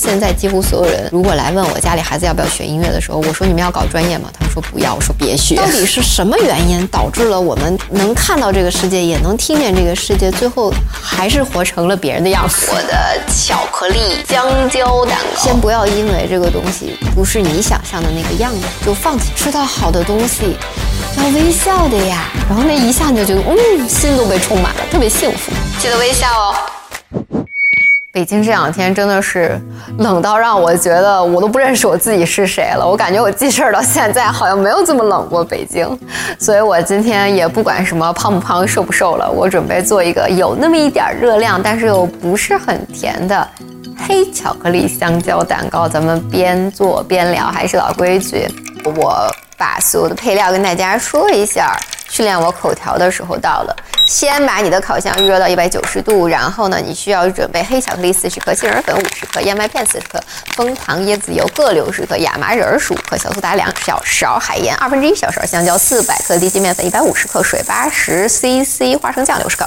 现在几乎所有人，如果来问我家里孩子要不要学音乐的时候，我说你们要搞专业吗？他们说不要。我说别学。到底是什么原因导致了我们能看到这个世界，也能听见这个世界，最后还是活成了别人的样子？我的巧克力香蕉蛋糕。先不要因为这个东西不是你想象的那个样子，就放弃。吃到好的东西，要微笑的呀。然后那一下你就觉得，嗯，心都被充满了，特别幸福。记得微笑哦。北京这两天真的是冷到让我觉得我都不认识我自己是谁了。我感觉我记事儿到现在好像没有这么冷过北京，所以我今天也不管什么胖不胖、瘦不瘦了，我准备做一个有那么一点热量，但是又不是很甜的黑巧克力香蕉蛋糕。咱们边做边聊，还是老规矩，我把所有的配料跟大家说一下。训练我口条的时候到了。先把你的烤箱预热到一百九十度，然后呢，你需要准备黑巧克力四十克、杏仁粉五十克、燕麦片四十克、枫糖、椰子油各六十克、亚麻仁十五克、小苏打两小勺、海盐二分之一小勺、香蕉四百克、低筋面粉一百五十克、水八十 cc、花生酱六十克。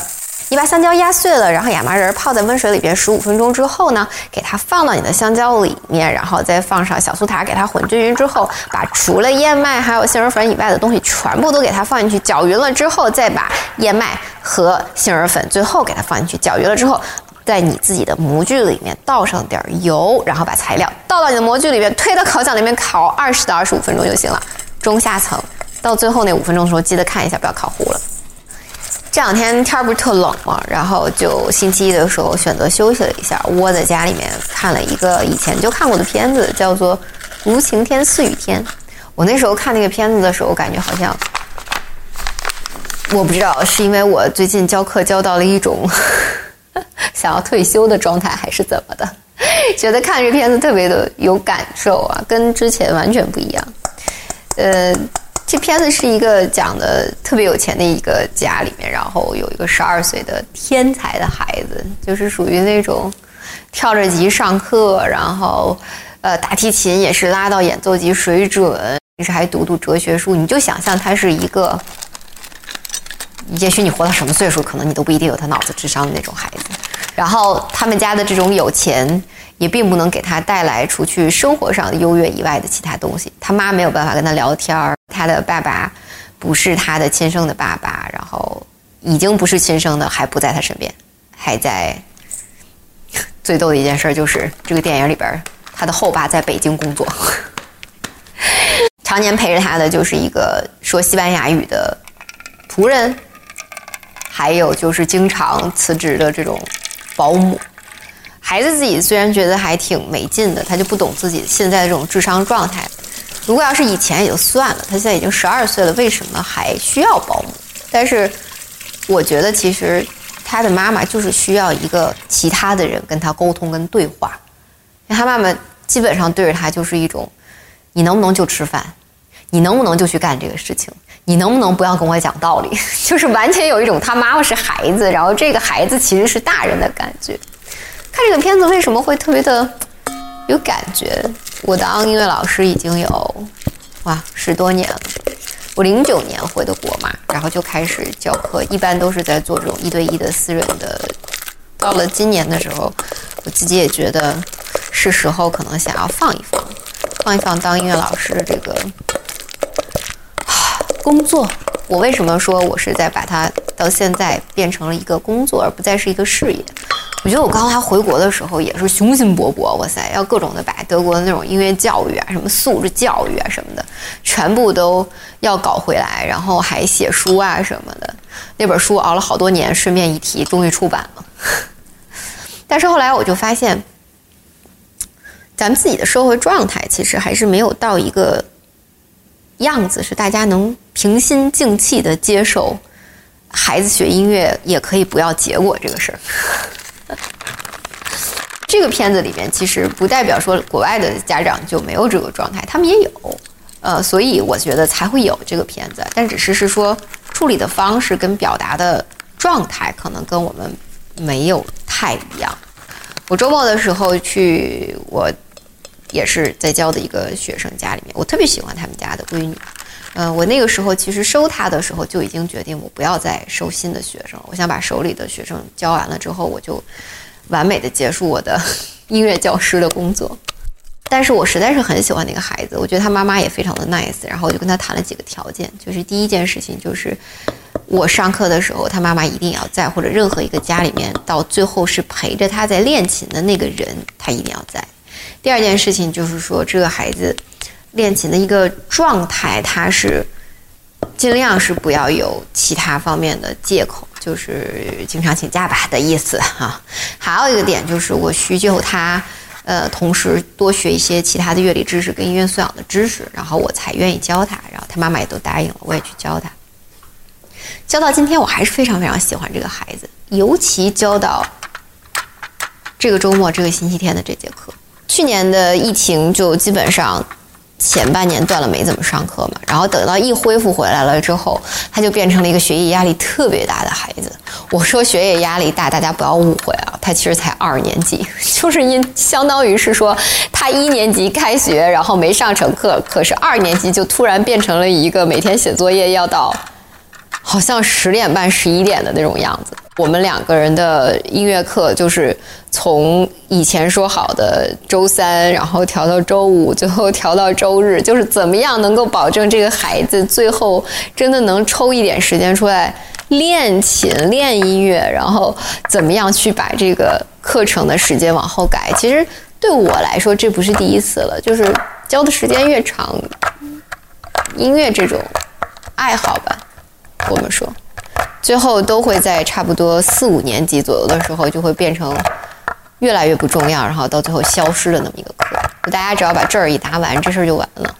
你把香蕉压碎了，然后亚麻仁泡在温水里边十五分钟之后呢，给它放到你的香蕉里面，然后再放上小苏打，给它混均匀之后，把除了燕麦还有杏仁粉以外的东西全部都给它放进去，搅匀了之后，再把燕麦和杏仁粉最后给它放进去，搅匀了之后，在你自己的模具里面倒上点油，然后把材料倒到你的模具里面，推到烤箱里面烤二十到二十五分钟就行了，中下层。到最后那五分钟的时候，记得看一下，不要烤糊了。这两天天儿不是特冷吗？然后就星期一的时候选择休息了一下，窝在家里面看了一个以前就看过的片子，叫做《无晴天似雨天》。我那时候看那个片子的时候，感觉好像我不知道是因为我最近教课教到了一种想要退休的状态，还是怎么的，觉得看这片子特别的有感受啊，跟之前完全不一样。呃。这片子是一个讲的特别有钱的一个家里面，然后有一个十二岁的天才的孩子，就是属于那种跳着级上课，然后呃打提琴也是拉到演奏级水准，平时还读读哲学书。你就想象他是一个，也许你活到什么岁数，可能你都不一定有他脑子智商的那种孩子。然后他们家的这种有钱。也并不能给他带来除去生活上的优越以外的其他东西。他妈没有办法跟他聊天儿，他的爸爸不是他的亲生的爸爸，然后已经不是亲生的，还不在他身边，还在。最逗的一件事就是这个电影里边，他的后爸在北京工作，常年陪着他的就是一个说西班牙语的仆人，还有就是经常辞职的这种保姆。孩子自己虽然觉得还挺没劲的，他就不懂自己现在这种智商状态。如果要是以前也就算了，他现在已经十二岁了，为什么还需要保姆？但是我觉得其实他的妈妈就是需要一个其他的人跟他沟通跟对话。他妈妈基本上对着他就是一种：你能不能就吃饭？你能不能就去干这个事情？你能不能不要跟我讲道理？就是完全有一种他妈妈是孩子，然后这个孩子其实是大人的感觉。看这个片子为什么会特别的有感觉？我当音乐老师已经有哇十多年了，我零九年回的国嘛，然后就开始教课，一般都是在做这种一对一的私人的。到了今年的时候，我自己也觉得是时候可能想要放一放，放一放当音乐老师的这个啊工作。我为什么说我是在把它到现在变成了一个工作，而不再是一个事业？我觉得我刚才回国的时候也是雄心勃勃，哇塞，要各种的把德国的那种音乐教育啊、什么素质教育啊什么的，全部都要搞回来，然后还写书啊什么的。那本书熬了好多年，顺便一提，终于出版了。但是后来我就发现，咱们自己的社会状态其实还是没有到一个样子，是大家能平心静气的接受孩子学音乐也可以不要结果这个事儿。这个片子里面其实不代表说国外的家长就没有这个状态，他们也有，呃，所以我觉得才会有这个片子，但只是是说处理的方式跟表达的状态可能跟我们没有太一样。我周末的时候去我也是在教的一个学生家里面，我特别喜欢他们家的闺女。嗯，我那个时候其实收他的时候就已经决定，我不要再收新的学生了。我想把手里的学生教完了之后，我就完美的结束我的 音乐教师的工作。但是我实在是很喜欢那个孩子，我觉得他妈妈也非常的 nice。然后我就跟他谈了几个条件，就是第一件事情就是我上课的时候，他妈妈一定要在，或者任何一个家里面到最后是陪着他在练琴的那个人，他一定要在。第二件事情就是说，这个孩子练琴的一个状态，他是尽量是不要有其他方面的借口，就是经常请假吧的意思哈。还有一个点就是，我需求他，呃，同时多学一些其他的乐理知识跟音乐素养的知识，然后我才愿意教他。然后他妈妈也都答应了，我也去教他。教到今天，我还是非常非常喜欢这个孩子，尤其教到这个周末这个星期天的这节课。去年的疫情就基本上前半年断了，没怎么上课嘛。然后等到一恢复回来了之后，他就变成了一个学业压力特别大的孩子。我说学业压力大，大家不要误会啊，他其实才二年级，就是因相当于是说他一年级开学，然后没上成课，可是二年级就突然变成了一个每天写作业要到好像十点半、十一点的那种样子。我们两个人的音乐课就是从以前说好的周三，然后调到周五，最后调到周日，就是怎么样能够保证这个孩子最后真的能抽一点时间出来练琴、练音乐，然后怎么样去把这个课程的时间往后改。其实对我来说，这不是第一次了，就是教的时间越长，音乐这种爱好吧，我们说。最后都会在差不多四五年级左右的时候，就会变成越来越不重要，然后到最后消失的那么一个课。大家只要把证儿一拿完，这事儿就完了。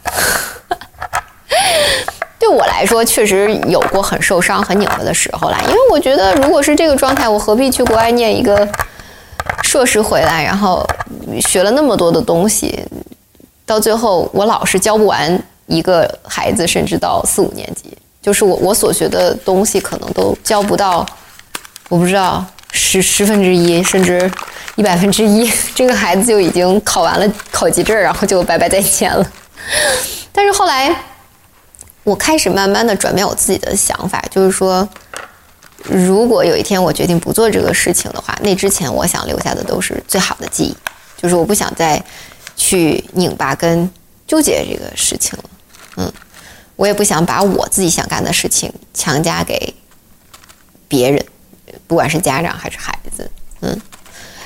对我来说，确实有过很受伤、很拧巴的时候啦。因为我觉得，如果是这个状态，我何必去国外念一个硕士回来，然后学了那么多的东西，到最后我老是教不完一个孩子，甚至到四五年级。就是我我所学的东西可能都教不到，我不知道十十分之一甚至一百分之一，这个孩子就已经考完了考级证，然后就拜拜再见了。但是后来，我开始慢慢的转变我自己的想法，就是说，如果有一天我决定不做这个事情的话，那之前我想留下的都是最好的记忆，就是我不想再去拧巴跟纠结这个事情了，嗯。我也不想把我自己想干的事情强加给别人，不管是家长还是孩子，嗯。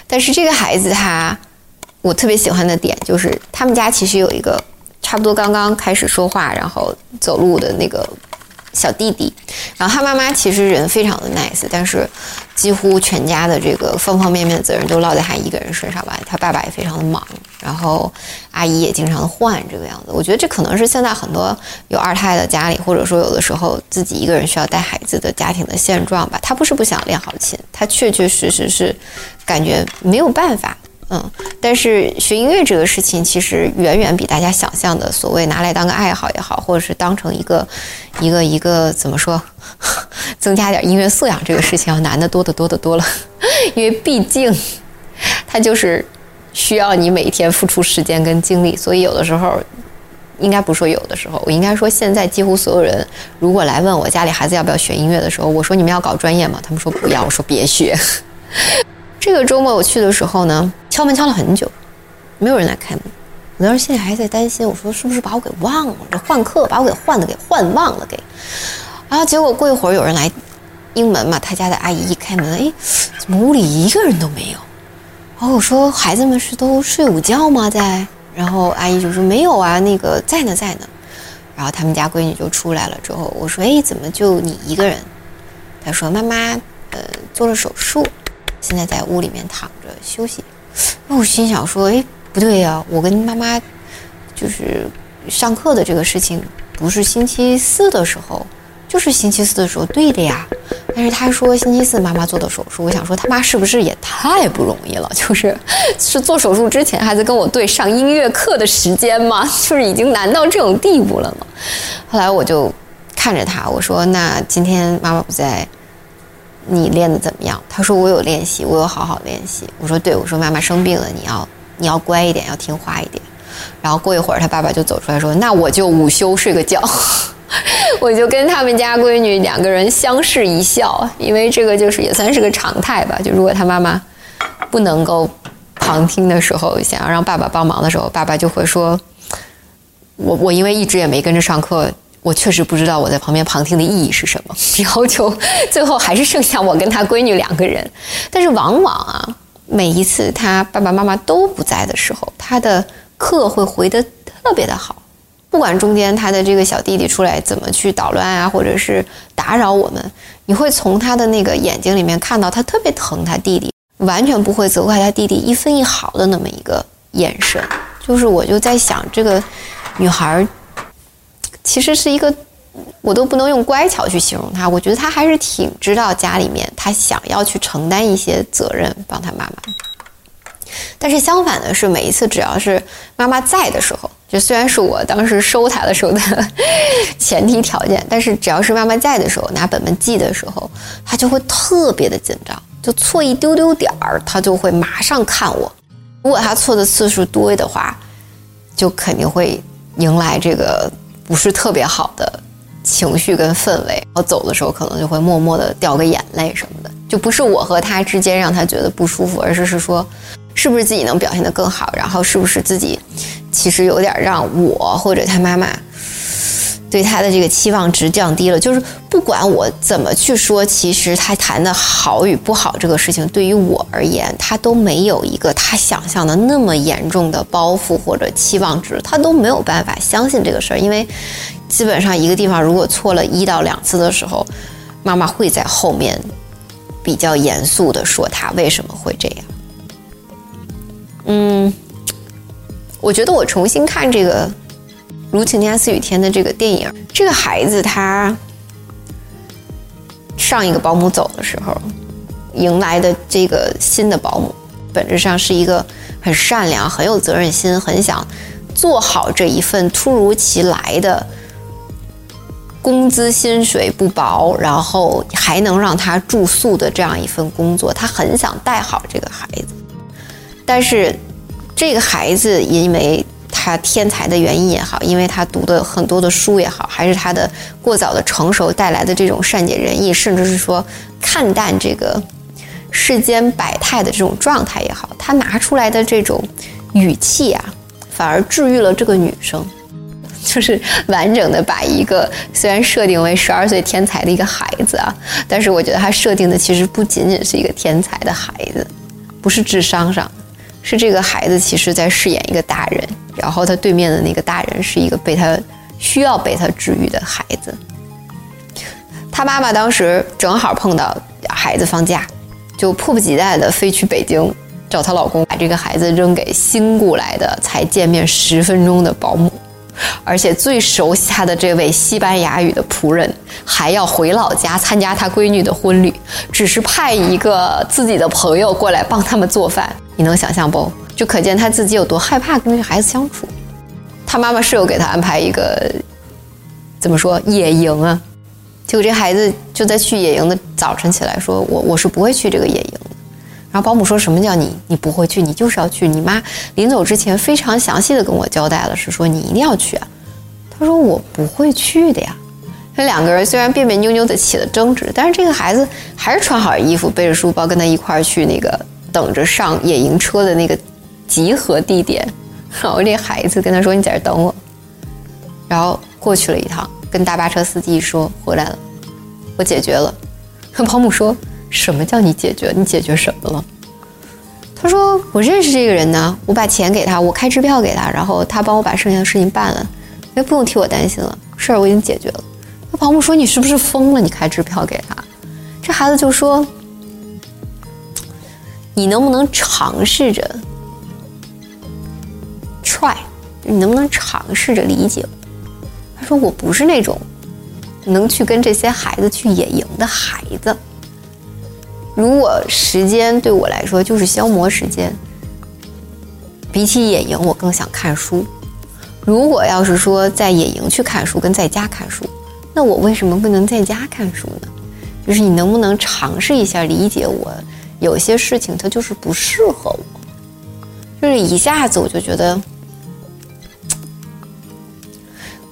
但是这个孩子他，我特别喜欢的点就是，他们家其实有一个差不多刚刚开始说话，然后走路的那个。小弟弟，然后他妈妈其实人非常的 nice，但是几乎全家的这个方方面面的责任都落在他一个人身上吧。他爸爸也非常的忙，然后阿姨也经常换这个样子。我觉得这可能是现在很多有二胎的家里，或者说有的时候自己一个人需要带孩子的家庭的现状吧。他不是不想练好琴，他确确实实是感觉没有办法。嗯，但是学音乐这个事情，其实远远比大家想象的所谓拿来当个爱好也好，或者是当成一个一个一个怎么说，增加点音乐素养这个事情要难得多得多得多了。因为毕竟它就是需要你每天付出时间跟精力，所以有的时候应该不说有的时候，我应该说现在几乎所有人如果来问我家里孩子要不要学音乐的时候，我说你们要搞专业吗？他们说不要，我说别学。这个周末我去的时候呢，敲门敲了很久，没有人来开门。我当时心里还在担心，我说是不是把我给忘了？这换课把我给换的给换忘了给。然后结果过一会儿有人来应门嘛，他家的阿姨一开门，哎，怎么屋里一个人都没有？然后我说孩子们是都睡午觉吗？在？然后阿姨就说没有啊，那个在呢在呢。然后他们家闺女就出来了之后，我说哎，怎么就你一个人？她说妈妈呃做了手术。现在在屋里面躺着休息，那我心想说：“哎，不对呀，我跟妈妈就是上课的这个事情，不是星期四的时候，就是星期四的时候对的呀。但是他说星期四妈妈做的手术，我想说他妈是不是也太不容易了？就是是做手术之前还在跟我对上音乐课的时间吗？就是已经难到这种地步了吗？后来我就看着他，我说：那今天妈妈不在。”你练得怎么样？他说我有练习，我有好好练习。我说对，我说妈妈生病了，你要你要乖一点，要听话一点。然后过一会儿，他爸爸就走出来说：“那我就午休睡个觉。”我就跟他们家闺女两个人相视一笑，因为这个就是也算是个常态吧。就如果他妈妈不能够旁听的时候，想要让爸爸帮忙的时候，爸爸就会说：“我我因为一直也没跟着上课，我确实不知道我在旁边旁听的意义是什么。”然后就 最后还是剩下我跟他闺女两个人。但是往往啊，每一次他爸爸妈妈都不在的时候，他的课会回得特别的好。不管中间他的这个小弟弟出来怎么去捣乱啊，或者是打扰我们，你会从他的那个眼睛里面看到他特别疼他弟弟，完全不会责怪他弟弟一分一毫的那么一个眼神。就是我就在想，这个女孩其实是一个，我都不能用乖巧去形容他，我觉得他还是挺知道家里面他想要去承担一些责任，帮他妈妈。但是相反的是，每一次只要是妈妈在的时候。就虽然是我当时收他的时候的前提条件，但是只要是妈妈在的时候，拿本本记的时候，他就会特别的紧张，就错一丢丢点儿，他就会马上看我。如果他错的次数多的话，就肯定会迎来这个不是特别好的情绪跟氛围。我走的时候，可能就会默默的掉个眼泪什么的，就不是我和他之间让他觉得不舒服，而是是说。是不是自己能表现得更好？然后是不是自己其实有点让我或者他妈妈对他的这个期望值降低了？就是不管我怎么去说，其实他谈的好与不好这个事情，对于我而言，他都没有一个他想象的那么严重的包袱或者期望值，他都没有办法相信这个事儿。因为基本上一个地方如果错了一到两次的时候，妈妈会在后面比较严肃的说他为什么会这样。嗯，我觉得我重新看这个《如晴天似雨天》的这个电影，这个孩子他上一个保姆走的时候，迎来的这个新的保姆，本质上是一个很善良、很有责任心、很想做好这一份突如其来的工资薪水不薄，然后还能让他住宿的这样一份工作，他很想带好这个孩子。但是，这个孩子因为他天才的原因也好，因为他读的很多的书也好，还是他的过早的成熟带来的这种善解人意，甚至是说看淡这个世间百态的这种状态也好，他拿出来的这种语气啊，反而治愈了这个女生，就是完整的把一个虽然设定为十二岁天才的一个孩子啊，但是我觉得他设定的其实不仅仅是一个天才的孩子，不是智商上。是这个孩子，其实在饰演一个大人，然后他对面的那个大人是一个被他需要被他治愈的孩子。他妈妈当时正好碰到孩子放假，就迫不及待的飞去北京找她老公，把这个孩子扔给新雇来的才见面十分钟的保姆，而且最熟悉他的这位西班牙语的仆人，还要回老家参加他闺女的婚礼，只是派一个自己的朋友过来帮他们做饭。你能想象不？就可见他自己有多害怕跟这个孩子相处。他妈妈是有给他安排一个怎么说野营啊？结果这孩子就在去野营的早晨起来说：“我我是不会去这个野营的。”然后保姆说什么叫你你不会去？你就是要去。你妈临走之前非常详细的跟我交代了，是说你一定要去啊。他说我不会去的呀。这两个人虽然别别扭扭的起了争执，但是这个孩子还是穿好衣服，背着书包跟他一块儿去那个。等着上野营车的那个集合地点，然后这孩子跟他说：“你在这等我。”然后过去了一趟，跟大巴车司机说：“回来了，我解决了。”保姆说：“什么叫你解决？你解决什么了？”他说：“我认识这个人呢，我把钱给他，我开支票给他，然后他帮我把剩下的事情办了，也不用替我担心了，事儿我已经解决了。”那保姆说：“你是不是疯了？你开支票给他？”这孩子就说。你能不能尝试着 try？你能不能尝试着理解？他说：“我不是那种能去跟这些孩子去野营的孩子。如果时间对我来说就是消磨时间，比起野营，我更想看书。如果要是说在野营去看书，跟在家看书，那我为什么不能在家看书呢？”就是你能不能尝试一下理解我？有些事情它就是不适合我，就是一下子我就觉得，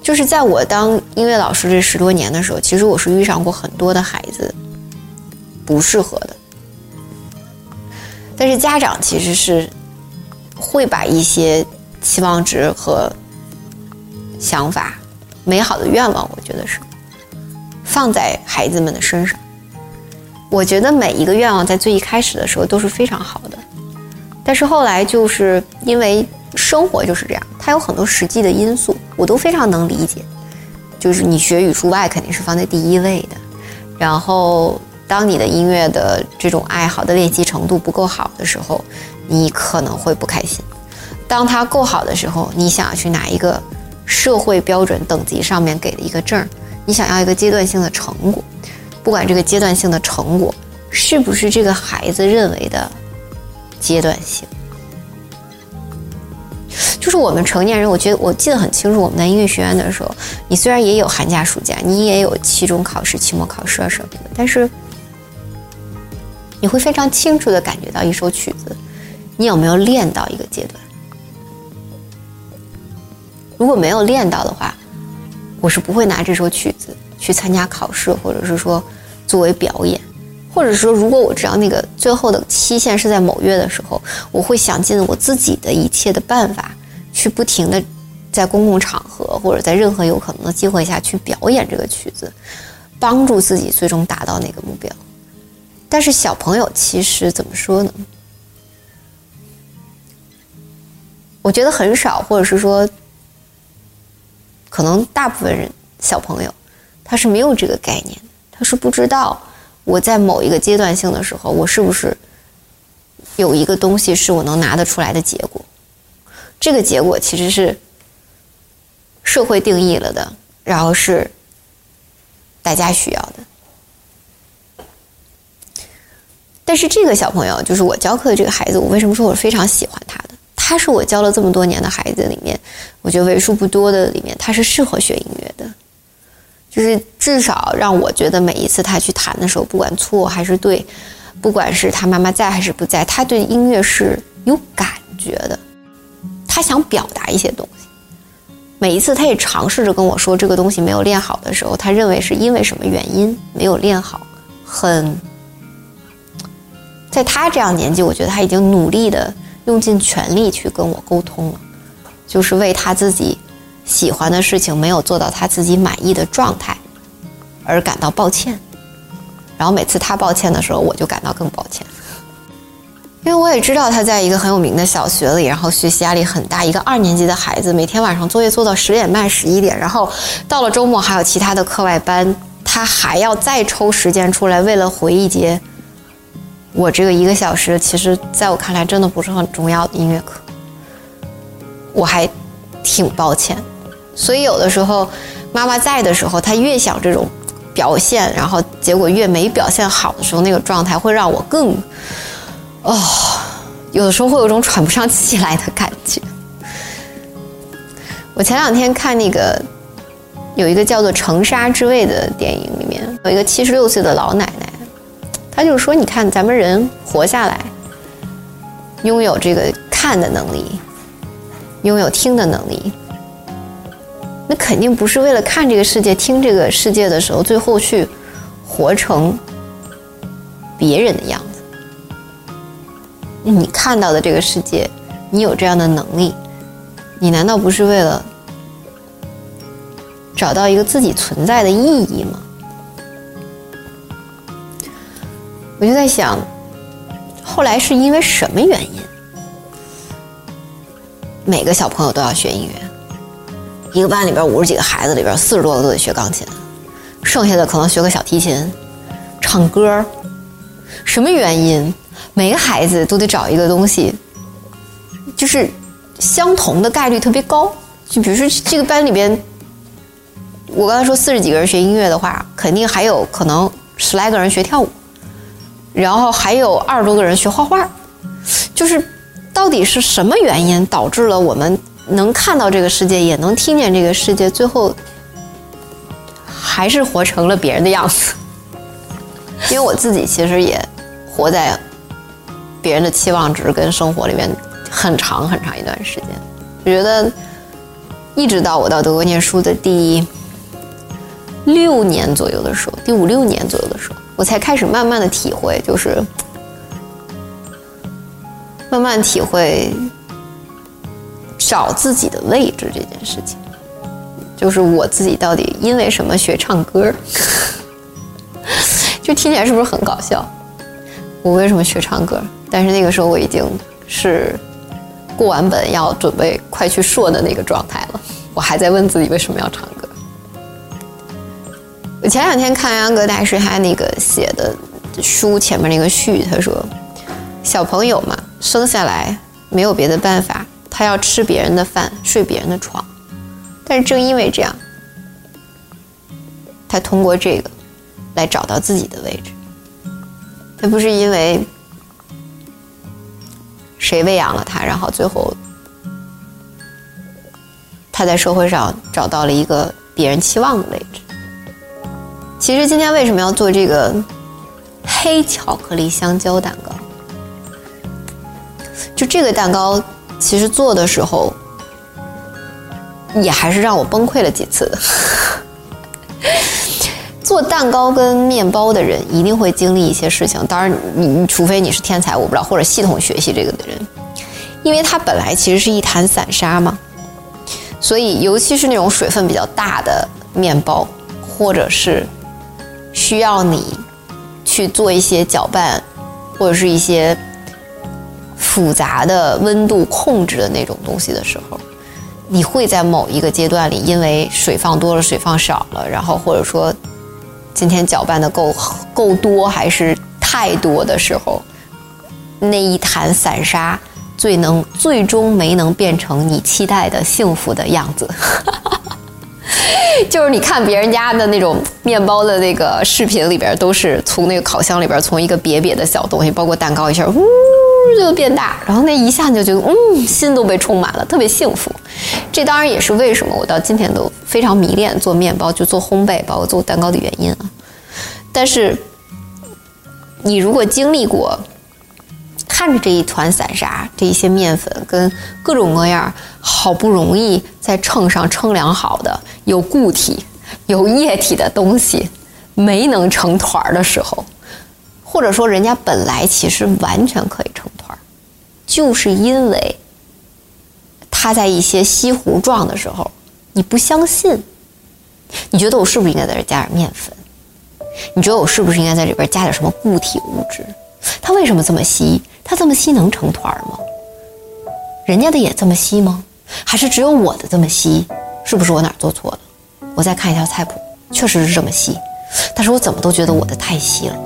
就是在我当音乐老师这十多年的时候，其实我是遇上过很多的孩子不适合的，但是家长其实是会把一些期望值和想法、美好的愿望，我觉得是放在孩子们的身上。我觉得每一个愿望在最一开始的时候都是非常好的，但是后来就是因为生活就是这样，它有很多实际的因素，我都非常能理解。就是你学语数外肯定是放在第一位的，然后当你的音乐的这种爱好的练习程度不够好的时候，你可能会不开心；当它够好的时候，你想要去拿一个社会标准等级上面给的一个证，你想要一个阶段性的成果。不管这个阶段性的成果是不是这个孩子认为的阶段性，我们成年人，我觉得我记得很清楚，我们在音乐学院的时候，你虽然也有寒假、暑假，你也有期中考试、期末考试啊什么的，但是你会非常清楚的感觉到一首曲子，你有没有练到一个阶段？如果没有练到的话，我是不会拿这首曲子去参加考试，或者是说。作为表演，或者说，如果我知道那个最后的期限是在某月的时候，我会想尽我自己的一切的办法，去不停的在公共场合或者在任何有可能的机会下去表演这个曲子，帮助自己最终达到那个目标。但是小朋友其实怎么说呢？我觉得很少，或者是说，可能大部分人小朋友他是没有这个概念。他是不知道我在某一个阶段性的时候，我是不是有一个东西是我能拿得出来的结果。这个结果其实是社会定义了的，然后是大家需要的。但是这个小朋友，就是我教课的这个孩子，我为什么说我非常喜欢他的？他是我教了这么多年的孩子里面，我觉得为数不多的里面，他是适合学音乐的。就是至少让我觉得每一次他去弹的时候，不管错还是对，不管是他妈妈在还是不在，他对音乐是有感觉的。他想表达一些东西。每一次他也尝试着跟我说这个东西没有练好的时候，他认为是因为什么原因没有练好。很，在他这样年纪，我觉得他已经努力的用尽全力去跟我沟通了，就是为他自己。喜欢的事情没有做到他自己满意的状态，而感到抱歉。然后每次他抱歉的时候，我就感到更抱歉，因为我也知道他在一个很有名的小学里，然后学习压力很大。一个二年级的孩子，每天晚上作业做到十点半、十一点，然后到了周末还有其他的课外班，他还要再抽时间出来，为了回一节我这个一个小时，其实在我看来真的不是很重要的音乐课，我还挺抱歉。所以有的时候，妈妈在的时候，她越想这种表现，然后结果越没表现好的时候，那个状态会让我更，哦，有的时候会有种喘不上气来的感觉。我前两天看那个有一个叫做《城沙之味》的电影，里面有一个七十六岁的老奶奶，她就说：“你看，咱们人活下来，拥有这个看的能力，拥有听的能力。”那肯定不是为了看这个世界、听这个世界的时候，最后去活成别人的样子。你看到的这个世界，你有这样的能力，你难道不是为了找到一个自己存在的意义吗？我就在想，后来是因为什么原因，每个小朋友都要学音乐？一个班里边五十几个孩子里边，四十多个都得学钢琴，剩下的可能学个小提琴、唱歌。什么原因？每个孩子都得找一个东西，就是相同的概率特别高。就比如说这个班里边，我刚才说四十几个人学音乐的话，肯定还有可能十来个人学跳舞，然后还有二十多个人学画画。就是到底是什么原因导致了我们？能看到这个世界，也能听见这个世界，最后还是活成了别人的样子。因为我自己其实也活在别人的期望值跟生活里面很长很长一段时间。我觉得，一直到我到德国念书的第六年左右的时候，第五六年左右的时候，我才开始慢慢的体会，就是慢慢体会找自己的位置这件事情。就是我自己到底因为什么学唱歌？就听起来是不是很搞笑？我为什么学唱歌？但是那个时候我已经是过完本要准备快去硕的那个状态了，我还在问自己为什么要唱歌。我前两天看安格大师他那个写的书前面那个序，他说：“小朋友嘛，生下来没有别的办法，他要吃别人的饭，睡别人的床。”但是正因为这样，他通过这个来找到自己的位置。他不是因为谁喂养了他，然后最后他在社会上找到了一个别人期望的位置。其实今天为什么要做这个黑巧克力香蕉蛋糕？就这个蛋糕，其实做的时候。也还是让我崩溃了几次。做蛋糕跟面包的人一定会经历一些事情，当然你你除非你是天才，我不知道或者系统学习这个的人，因为它本来其实是一坛散沙嘛，所以尤其是那种水分比较大的面包，或者是需要你去做一些搅拌，或者是一些复杂的温度控制的那种东西的时候。你会在某一个阶段里，因为水放多了，水放少了，然后或者说今天搅拌的够够多还是太多的时候，那一坛散沙最能最终没能变成你期待的幸福的样子。就是你看别人家的那种面包的那个视频里边，都是从那个烤箱里边从一个瘪瘪的小东西，包括蛋糕一下呜。就变大，然后那一下你就觉得，嗯，心都被充满了，特别幸福。这当然也是为什么我到今天都非常迷恋做面包，就做烘焙，包括做蛋糕的原因啊。但是，你如果经历过，看着这一团散沙，这一些面粉跟各种各样好不容易在秤上称量好的有固体、有液体的东西没能成团儿的时候，或者说人家本来其实完全可以成团儿。就是因为它在一些稀糊状的时候，你不相信，你觉得我是不是应该在这加点面粉？你觉得我是不是应该在里边加点什么固体物质？它为什么这么稀？它这么稀能成团吗？人家的也这么稀吗？还是只有我的这么稀？是不是我哪做错了？我再看一下菜谱，确实是这么稀，但是我怎么都觉得我的太稀了，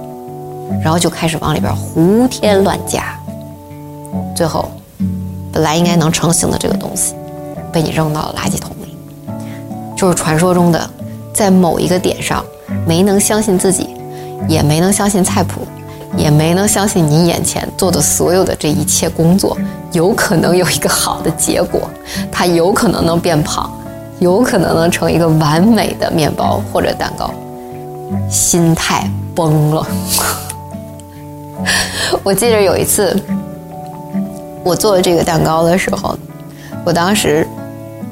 然后就开始往里边胡添乱加。最后，本来应该能成型的这个东西，被你扔到了垃圾桶里。就是传说中的，在某一个点上，没能相信自己，也没能相信菜谱，也没能相信你眼前做的所有的这一切工作，有可能有一个好的结果。它有可能能变胖，有可能能成一个完美的面包或者蛋糕。心态崩了。我记得有一次。我做这个蛋糕的时候，我当时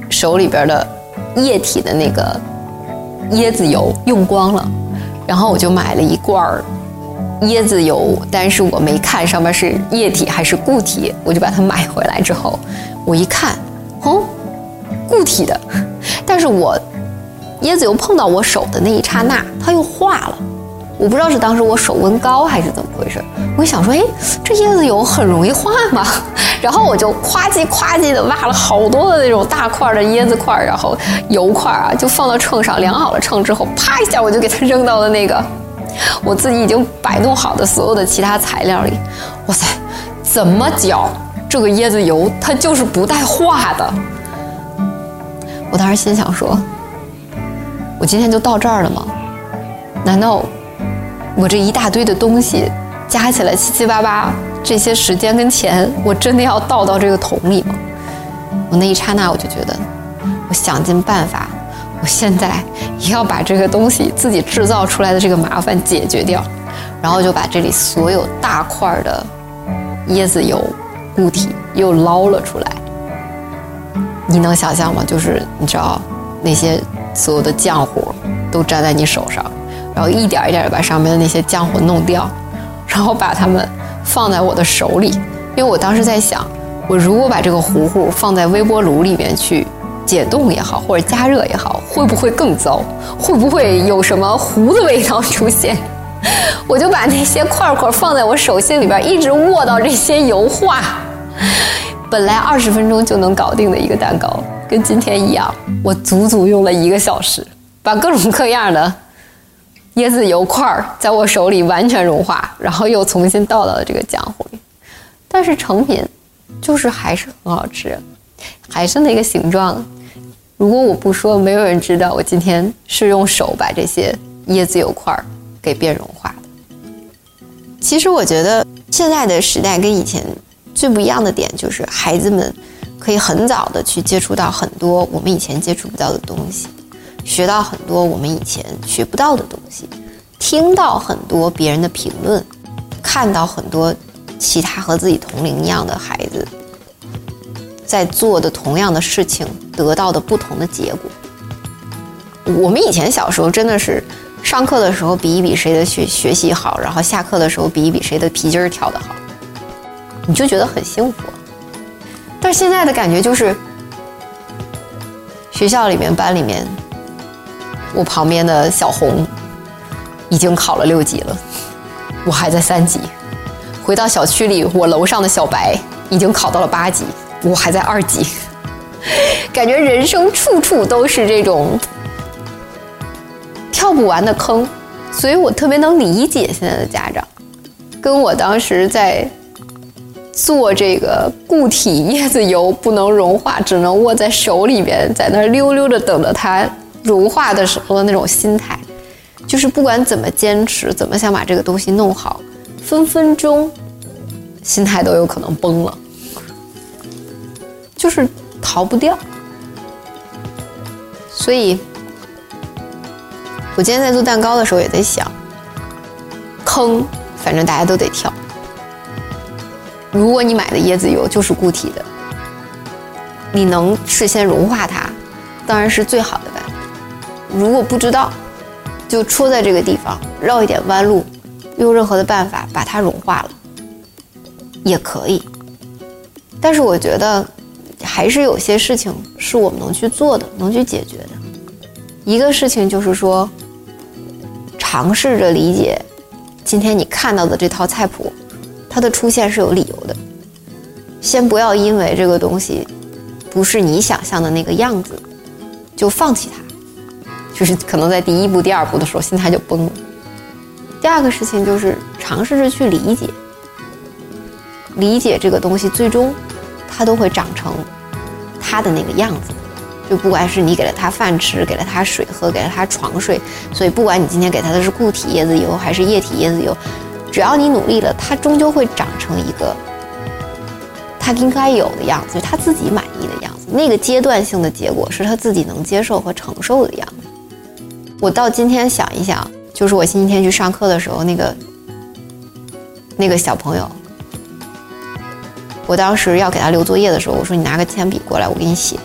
手里边的液体的那个椰子油用光了，然后我就买了一罐儿椰子油，但是我没看上面是液体还是固体，我就把它买回来之后，我一看，哦，固体的，但是我椰子油碰到我手的那一刹那，它又化了。我不知道是当时我手温高还是怎么回事，我想说，哎，这椰子油很容易化吗？然后我就夸叽夸叽的挖了好多的那种大块的椰子块，然后油块啊，就放到秤上量好了秤之后，啪一下我就给它扔到了那个我自己已经摆弄好的所有的其他材料里。哇塞，怎么搅这个椰子油它就是不带化的？我当时心想说，我今天就到这儿了吗？难道？我这一大堆的东西加起来七七八八，这些时间跟钱，我真的要倒到这个桶里吗？我那一刹那，我就觉得，我想尽办法，我现在也要把这个东西自己制造出来的这个麻烦解决掉。然后就把这里所有大块的椰子油固体又捞了出来。你能想象吗？就是你知道那些所有的浆糊都粘在你手上，然后一点一点的把上面的那些浆糊弄掉，然后把它们放在我的手里。因为我当时在想，我如果把这个糊糊放在微波炉里面去解冻也好，或者加热也好，会不会更糟？会不会有什么糊的味道出现？我就把那些块块放在我手心里边，一直握到这些油化。本来二十分钟就能搞定的一个蛋糕，跟今天一样，我足足用了一个小时，把各种各样的椰子油块儿在我手里完全融化，然后又重新倒到了这个浆糊里。但是成品就是还是很好吃，还是那个形状。如果我不说，没有人知道我今天是用手把这些椰子油块儿给变融化的。其实我觉得现在的时代跟以前。最不一样的点就是，孩子们可以很早的去接触到很多我们以前接触不到的东西，学到很多我们以前学不到的东西，听到很多别人的评论，看到很多其他和自己同龄一样的孩子在做的同样的事情，得到的不同的结果。我们以前小时候真的是上课的时候比一比谁的学学习好，然后下课的时候比一比谁的皮筋儿跳得好。你就觉得很幸福，但现在的感觉就是，学校里面、班里面，我旁边的小红已经考了六级了，我还在三级；回到小区里，我楼上的小白已经考到了八级，我还在二级。感觉人生处处都是这种跳不完的坑，所以我特别能理解现在的家长，跟我当时在。做这个固体椰子油不能融化，只能握在手里边，在那溜溜的等着它融化的时候的那种心态，就是不管怎么坚持，怎么想把这个东西弄好，分分钟心态都有可能崩了，就是逃不掉。所以，我今天在做蛋糕的时候也在想，坑，反正大家都得跳。如果你买的椰子油就是固体的，你能事先融化它，当然是最好的。如果不知道，就戳在这个地方，绕一点弯路，用任何的办法把它融化了，也可以。但是我觉得，还是有些事情是我们能去做的，能去解决的。一个事情就是说，尝试着理解今天你看到的这套菜谱。它的出现是有理由的，先不要因为这个东西不是你想象的那个样子，就放弃它，就是可能在第一步、第二步的时候心态就崩了。第二个事情就是尝试着去理解，理解这个东西最终它都会长成它的那个样子，就不管是你给了它饭吃，给了它水喝，给了它床睡，所以不管你今天给它的是固体椰子油还是液体椰子油。只要你努力了，它终究会长成一个它应该有的样子，他自己满意的样子。那个阶段性的结果是他自己能接受和承受的样子。我到今天想一想，就是我星期天去上课的时候，那个那个小朋友，我当时要给他留作业的时候，我说你拿个铅笔过来，我给你写。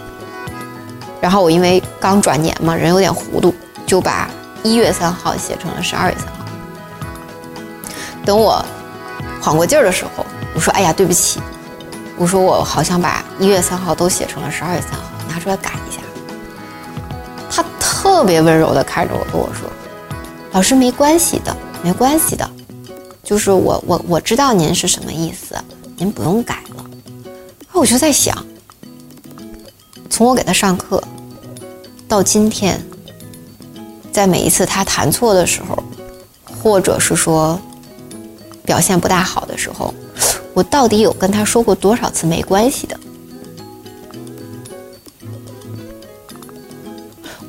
然后我因为刚转年嘛，人有点糊涂，就把一月三号写成了十二月三号。等我缓过劲儿的时候，我说：“哎呀，对不起，我说我好像把一月三号都写成了十二月三号，拿出来改一下。”特别温柔的看着我跟我说：“老师，没关系的，没关系的，就是我我我知道您是什么意思，您不用改了。”我就在想，从我给他上课到今天，在每一次他弹错的时候，或者是说。表现不大好的时候，我到底有跟他说过多少次没关系的？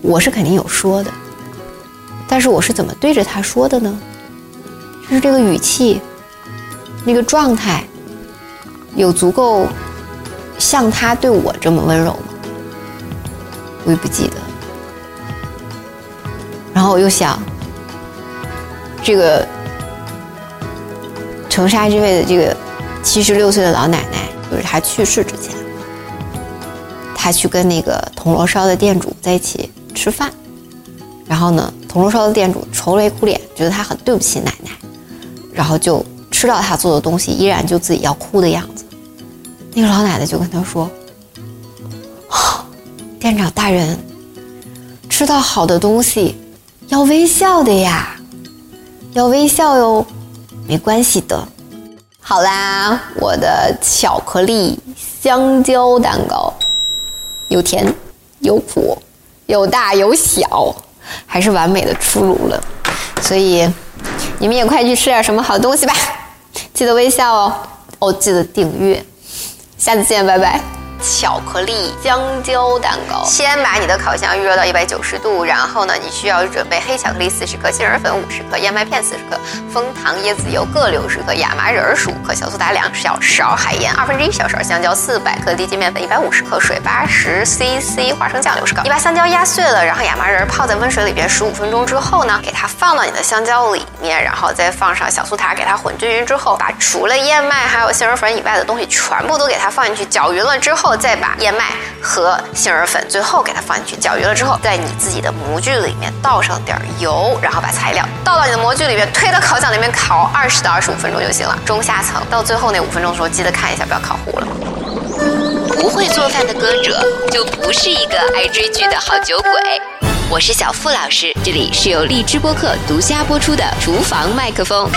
我是肯定有说的，但是我是怎么对着他说的呢？就是这个语气，那个状态，有足够像他对我这么温柔吗？我也不记得。然后我又想，这个。长沙这位的这个七十六岁的老奶奶，就是她去世之前，她去跟那个铜锣烧的店主在一起吃饭，然后呢，铜锣烧的店主愁眉苦脸，觉得他很对不起奶奶，然后就吃到他做的东西，依然就自己要哭的样子。那个老奶奶就跟他说：“店长大人，吃到好的东西要微笑的呀，要微笑哟，没关系的。”好啦，我的巧克力香蕉蛋糕，有甜有苦，有大有小，还是完美的出炉了。所以你们也快去吃点什么好东西吧，记得微笑哦，哦，记得订阅，下次见，拜拜。巧克力香蕉蛋糕。先把你的烤箱预热到一百九十度，然后呢，你需要准备黑巧克力四十克、杏仁粉五十克、燕麦片四十克、枫糖、椰子油各六十克、亚麻仁十五克、小苏打两小勺、海盐二分之一小勺、香蕉四百克、低筋面粉一百五十克、水八十 CC、花生酱六十克。你把香蕉压碎了，然后亚麻仁泡在温水里边十五分钟之后呢，给它放到你的香蕉里面，然后再放上小苏打，给它混均匀之后，把除了燕麦还有杏仁粉以外的东西全部都给它放进去，搅匀了之后再把燕麦和杏仁粉最后给它放进去，搅匀了之后，在你自己的模具里面倒上点油，然后把材料倒到你的模具里面，推到烤箱里面烤二十到二十五分钟就行了。中下层到最后那五分钟的时候，记得看一下，不要烤糊了。不会做饭的歌者就不是一个爱追剧的好酒鬼。我是小付老师，这里是由荔枝播客独家播出的厨房麦克风。